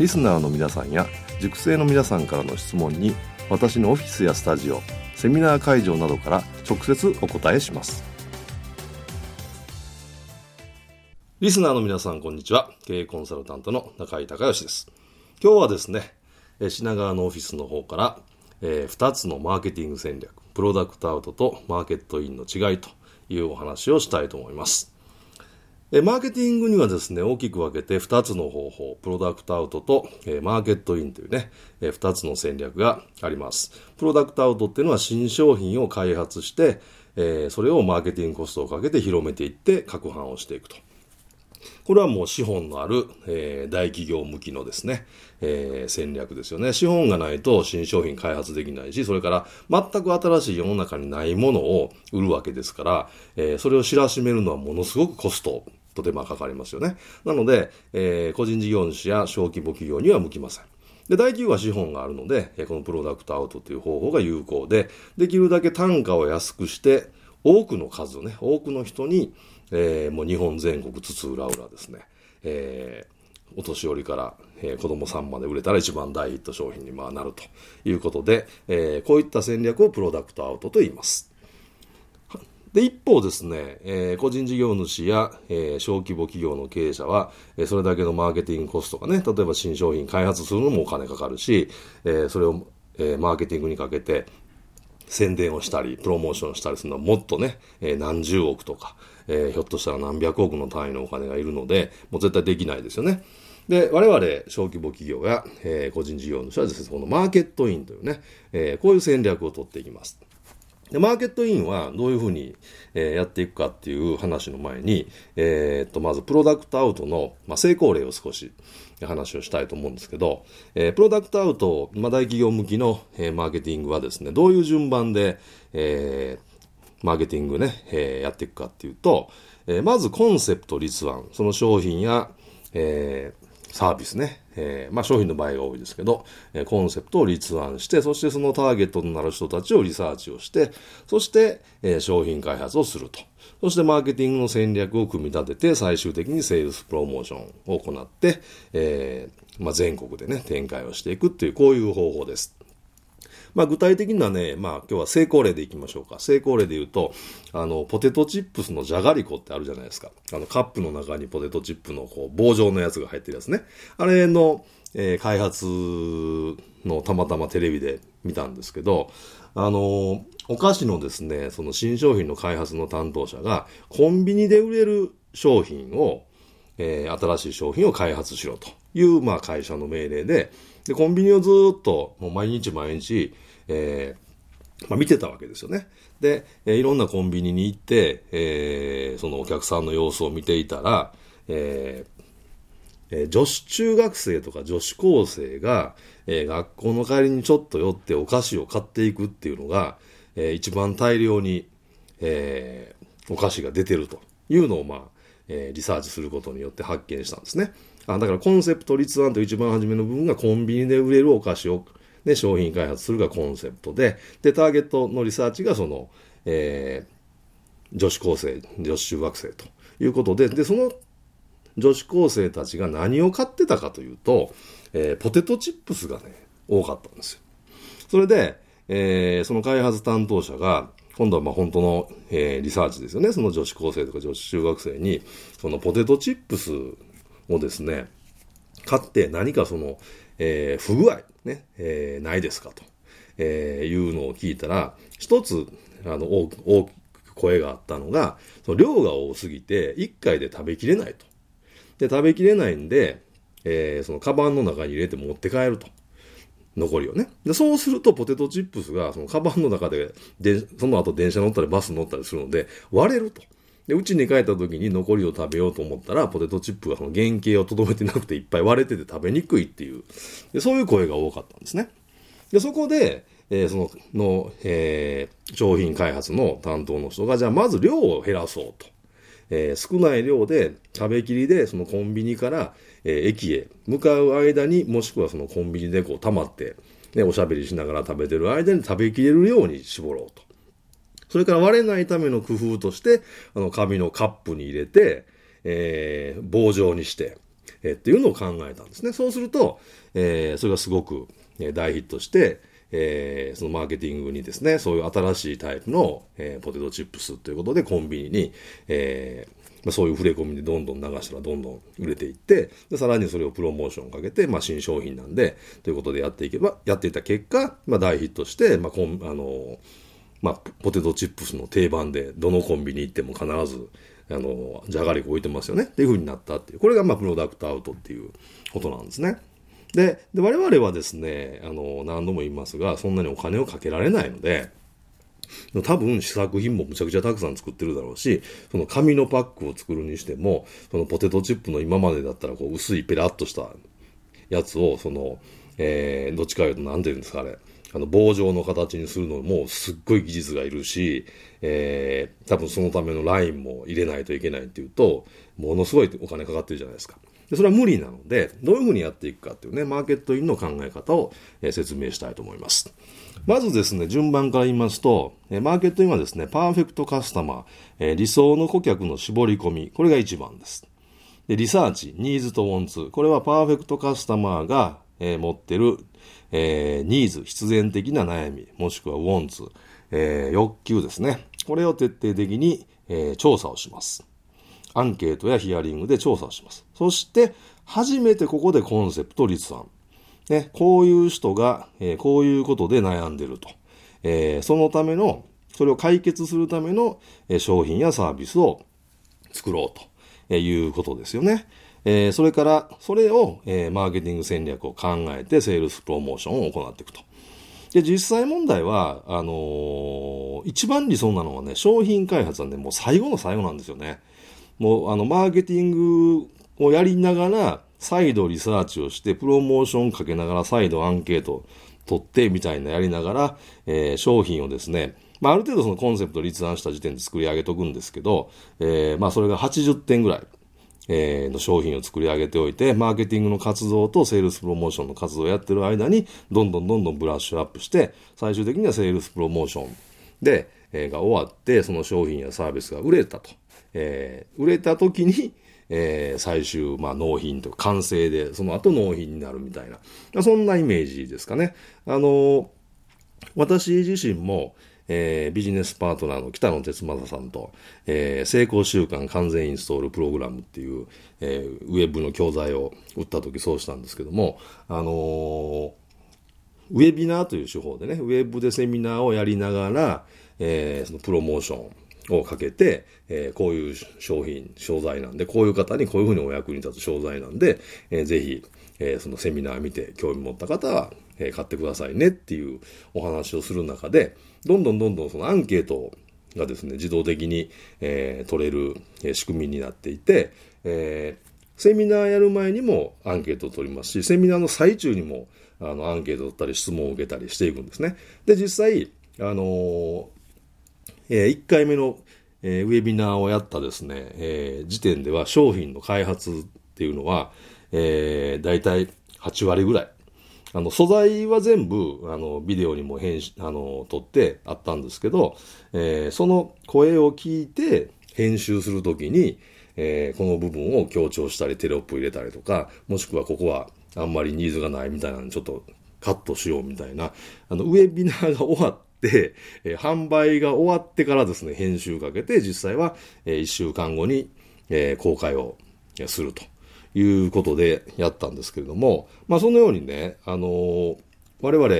リスナーの皆さんや塾生の皆さんからの質問に私のオフィスやスタジオセミナー会場などから直接お答えします。リスナーの皆さんこんにちは。経営コンサルタントの中井隆義です。今日はですね品川のオフィスの方からえ2つのマーケティング戦略プロダクトアウトとマーケットインの違いというお話をしたいと思います。マーケティングにはですね、大きく分けて2つの方法、プロダクトアウトと、えマーケットインというね、え2つの戦略があります。プロダクトアウトっていうのは新商品を開発して、えそれをマーケティングコストをかけて広めていって拡販をしていくと。これはもう資本のある、えー、大企業向きのですね、えー、戦略ですよね。資本がないと新商品開発できないし、それから全く新しい世の中にないものを売るわけですから、えー、それを知らしめるのはものすごくコストと手間かかりますよね。なので、えー、個人事業主や小規模企業には向きません。で、大企業は資本があるので、このプロダクトアウトという方法が有効で、できるだけ単価を安くして、多くの数をね、多くの人に、えー、もう日本全国津々浦々ですね、えー、お年寄りから、えー、子供さんまで売れたら一番大ヒット商品にまあなるということで、えー、こういった戦略をプロダクトアウトと言います。で、一方ですね、えー、個人事業主や、えー、小規模企業の経営者は、えー、それだけのマーケティングコストがね、例えば新商品開発するのもお金かかるし、えー、それを、えー、マーケティングにかけて宣伝をしたり、プロモーションしたりするのはもっとね、えー、何十億とか、えー、ひょっとしたら何百億の単位のお金がいるので、もう絶対できないですよね。で、我々、小規模企業や、えー、個人事業主はですね、このマーケットインというね、えー、こういう戦略を取っていきます。で、マーケットインはどういうふうに、えー、やっていくかっていう話の前に、えー、っと、まずプロダクトアウトの、まあ、成功例を少し話をしたいと思うんですけど、えー、プロダクトアウト、まあ、大企業向きの、えー、マーケティングはですね、どういう順番で、えー、マーケティングね、えー、やっていくかっていうと、えー、まずコンセプト立案、その商品や、えー、サービスね、えー、まあ商品の場合が多いですけど、えー、コンセプトを立案して、そしてそのターゲットとなる人たちをリサーチをして、そして、えー、商品開発をすると。そしてマーケティングの戦略を組み立てて、最終的にセールスプロモーションを行って、えー、まあ、全国でね、展開をしていくっていう、こういう方法です。まあ、具体的にはね、まあ、今日は成功例でいきましょうか。成功例で言うと、あの、ポテトチップスのじゃがりこってあるじゃないですか。あの、カップの中にポテトチップのこう棒状のやつが入ってるやつね。あれの、えー、開発のたまたまテレビで見たんですけど、あの、お菓子のですね、その新商品の開発の担当者が、コンビニで売れる商品を、えー、新しい商品を開発しろという、まあ、会社の命令で、で、コンビニをずっと、もう毎日毎日、えー、まあ、見てたわけですよね。で、え、いろんなコンビニに行って、えー、そのお客さんの様子を見ていたら、えー、女子中学生とか女子高生が、え、学校の帰りにちょっと寄ってお菓子を買っていくっていうのが、えー、一番大量に、え、お菓子が出てるというのを、まあ、え、リサーチすることによって発見したんですね。あだからコンセプト立案という一番初めの部分がコンビニで売れるお菓子をで、商品開発するがコンセプトで、で、ターゲットのリサーチがその、えー、女子高生、女子中学生ということで、で、その女子高生たちが何を買ってたかというと、えー、ポテトチップスがね、多かったんですよ。それで、えー、その開発担当者が、今度はまあ本当の、えー、リサーチですよね。その女子高生とか女子中学生に、そのポテトチップスをですね、買って何かその、えー、不具合、ね、えー、ないですかと、えー、いうのを聞いたら、一つ、あの、大きく声があったのが、その量が多すぎて、一回で食べきれないと。で、食べきれないんで、えー、そのカバンの中に入れて持って帰ると。残りをね。で、そうするとポテトチップスがそのカバンの中で、で、その後電車乗ったりバス乗ったりするので割れると。で、うちに帰った時に残りを食べようと思ったら、ポテトチップがその原型をとどめてなくていっぱい割れてて食べにくいっていう、でそういう声が多かったんですね。で、そこで、えー、その、の、えー、商品開発の担当の人が、じゃあまず量を減らそうと。えー、少ない量で食べきりでそのコンビニから、えー、駅へ向かう間にもしくはそのコンビニでこう溜まって、ね、おしゃべりしながら食べてる間に食べきれるように絞ろうと。それから割れないための工夫として、あの紙のカップに入れて、えー、棒状にして、えー、っていうのを考えたんですね。そうすると、えー、それがすごく、え、大ヒットして、えー、そのマーケティングにですね、そういう新しいタイプの、えー、ポテトチップスということでコンビニに、えーま、そういう触れ込みでどんどん流したらどんどん売れていってでさらにそれをプロモーションかけて、まあ、新商品なんでということでやっていけばやっていた結果、まあ、大ヒットして、まあ、こんあのまあ、ポテトチップスの定番でどのコンビニ行っても必ずあのじゃがりこ置いてますよね。っていう風になったっていう。これがまあプロダクトアウトっていうことなんですね。で、で我々はですね、あの、何度も言いますが、そんなにお金をかけられないので、多分試作品もむちゃくちゃたくさん作ってるだろうし、その紙のパックを作るにしても、そのポテトチップの今までだったらこう薄いペラッとしたやつを、その、えー、どっちかいうと何て言うんですかあれ、あの棒状の形にするのもすっごい技術がいるし、えー、多分そのためのラインも入れないといけないっていうと、ものすごいお金かかってるじゃないですか。でそれは無理なので、どういうふうにやっていくかっていうね、マーケットインの考え方を、えー、説明したいと思います。まずですね、順番から言いますと、えー、マーケットインはですね、パーフェクトカスタマー、えー、理想の顧客の絞り込み、これが一番です。で、リサーチ、ニーズとウォンツ、これはパーフェクトカスタマーが、え、持ってる、えー、ニーズ、必然的な悩み、もしくはウォンツ、えー、欲求ですね。これを徹底的に、えー、調査をします。アンケートやヒアリングで調査をします。そして、初めてここでコンセプト立案。ね、こういう人が、えー、こういうことで悩んでると。えー、そのための、それを解決するための、えー、商品やサービスを作ろうと、えいうことですよね。えそれから、それを、えマーケティング戦略を考えて、セールスプロモーションを行っていくと。で、実際問題は、あの一番理想なのはね、商品開発はね、もう最後の最後なんですよね。もう、あの、マーケティングをやりながら、再度リサーチをして、プロモーションかけながら、再度アンケート取ってみたいなやりながら、えー、商品をですね、まあ、ある程度そのコンセプトを立案した時点で作り上げとくんですけど、えー、まあ、それが80点ぐらい、えー、の商品を作り上げておいて、マーケティングの活動とセールスプロモーションの活動をやってる間に、どんどんどんどんブラッシュアップして、最終的にはセールスプロモーションで、えー、が終わって、その商品やサービスが売れたと。えー、売れた時に、えー、最終、まあ、納品と完成で、その後納品になるみたいな、そんなイメージですかね。あの私自身も、えー、ビジネスパートナーの北野哲正さんと、えー、成功習慣完全インストールプログラムっていう、えー、ウェブの教材を売った時そうしたんですけども、あのー、ウェビナーという手法でね、ウェブでセミナーをやりながら、えー、そのプロモーション、をかけて、えー、こういう商品、商材なんで、こういう方にこういうふうにお役に立つ商材なんで、えー、ぜひ、えー、そのセミナー見て興味持った方は、え、買ってくださいねっていうお話をする中で、どんどんどんどんそのアンケートがですね、自動的に、え、取れる、仕組みになっていて、え、セミナーやる前にもアンケートを取りますし、セミナーの最中にもあのアンケートを取ったり質問を受けたりしていくんですね。で、実際、あのー、えー、1回目の、えー、ウェビナーをやったですね、えー、時点では商品の開発っていうのは、えー、大体8割ぐらい。あの、素材は全部、あの、ビデオにも編集、あの、撮ってあったんですけど、えー、その声を聞いて編集するときに、えー、この部分を強調したりテロップ入れたりとか、もしくはここはあんまりニーズがないみたいなのちょっとカットしようみたいな、あの、ウェビナーが終わっ、えー、販売が終わってからですね、編集かけて、実際は、えー、1週間後に、えー、公開をすると。いうことでやったんですけれども、まあ、そのようにね、あの我々、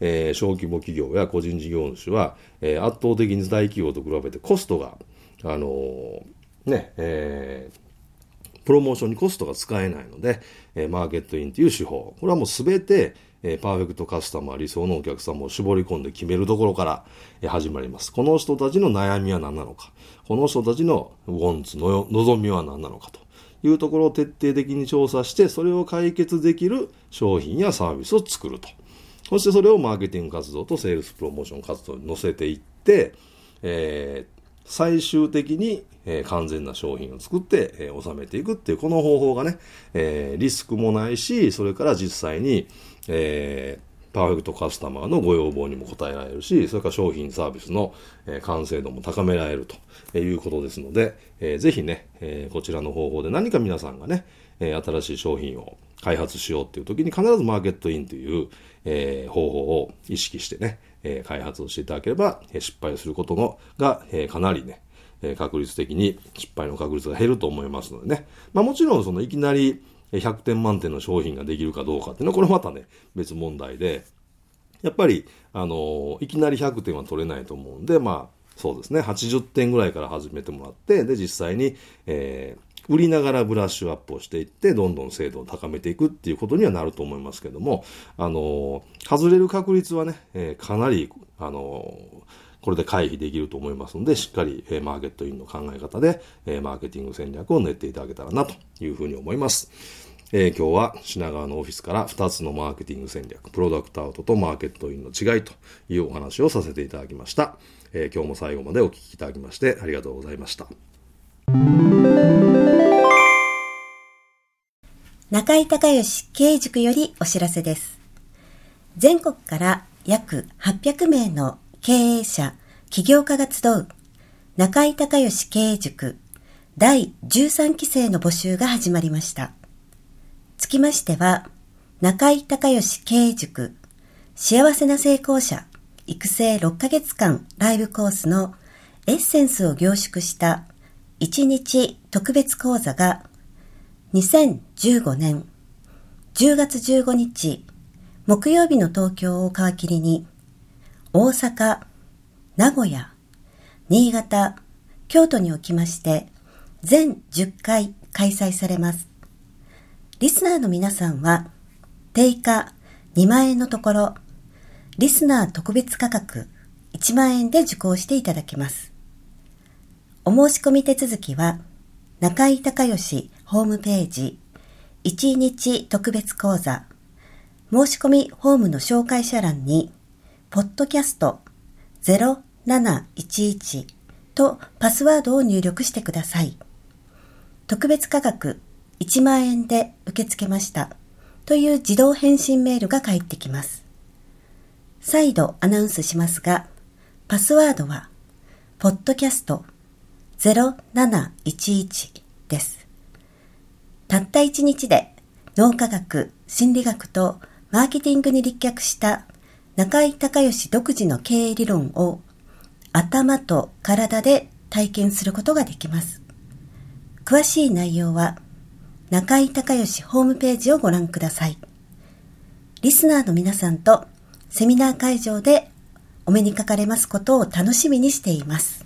えー、小規模企業や個人事業主は、えー、圧倒的に大企業と比べてコストが、あの、ね、えー、プロモーションにコストが使えないので、えー、マーケットインという手法、これはもうすべて、えー、パーフェクトカスタマー、理想のお客様を絞り込んで決めるところから、えー、始まります。この人たちの悩みは何なのか、この人たちのウォンツの望みは何なのかと。いうところを徹底的に調査して、それを解決できる商品やサービスを作ると。そしてそれをマーケティング活動とセールスプロモーション活動に乗せていって、えー、最終的に、えー、完全な商品を作って、えー、収めていくっていう、この方法がね、えー、リスクもないし、それから実際に、えー、パーフェクトカスタマーのご要望にも応えられるし、それから商品サービスの、え、完成度も高められるということですので、えー、ぜひね、え、こちらの方法で何か皆さんがね、え、新しい商品を開発しようっていう時に必ずマーケットインという、え、方法を意識してね、え、開発をしていただければ、え、失敗することのが、え、かなりね、え、確率的に失敗の確率が減ると思いますのでね。まあもちろんそのいきなり100点満点の商品ができるかどうかっていうのはこれまたね、別問題で、やっぱり、あのいきなり100点は取れないと思うんで、まあ、そうですね、80点ぐらいから始めてもらって、で、実際に、えー、売りながらブラッシュアップをしていって、どんどん精度を高めていくっていうことにはなると思いますけども、あの外れる確率はね、えー、かなり、あのこれで回避できると思いますので、しっかり、えー、マーケットインの考え方で、えー、マーケティング戦略を練っていただけたらなというふうに思います。えー、今日は品川のオフィスから2つのマーケティング戦略、プロダクトアウトとマーケットインの違いというお話をさせていただきました。えー、今日も最後までお聞きいただきましてありがとうございました。中井隆義経営塾よりお知らせです。全国から約800名の経営者、起業家が集う中井隆義経営塾第13期生の募集が始まりました。つきましては、中井隆義経営塾幸せな成功者育成6ヶ月間ライブコースのエッセンスを凝縮した1日特別講座が2015年10月15日木曜日の東京を皮切りに大阪、名古屋、新潟、京都におきまして全10回開催されます。リスナーの皆さんは定価2万円のところリスナー特別価格1万円で受講していただけます。お申し込み手続きは、中井隆義ホームページ1日特別講座申し込みホームの紹介者欄に、ポッドキャスト0711とパスワードを入力してください。特別価格1万円で受け付けましたという自動返信メールが返ってきます。再度アナウンスしますが、パスワードは、ポッドキャスト0711です。たった一日で脳科学、心理学とマーケティングに立脚した中井隆義独自の経営理論を頭と体で体験することができます。詳しい内容は中井隆義ホームページをご覧ください。リスナーの皆さんとセミナー会場でお目にかかれますことを楽しみにしています。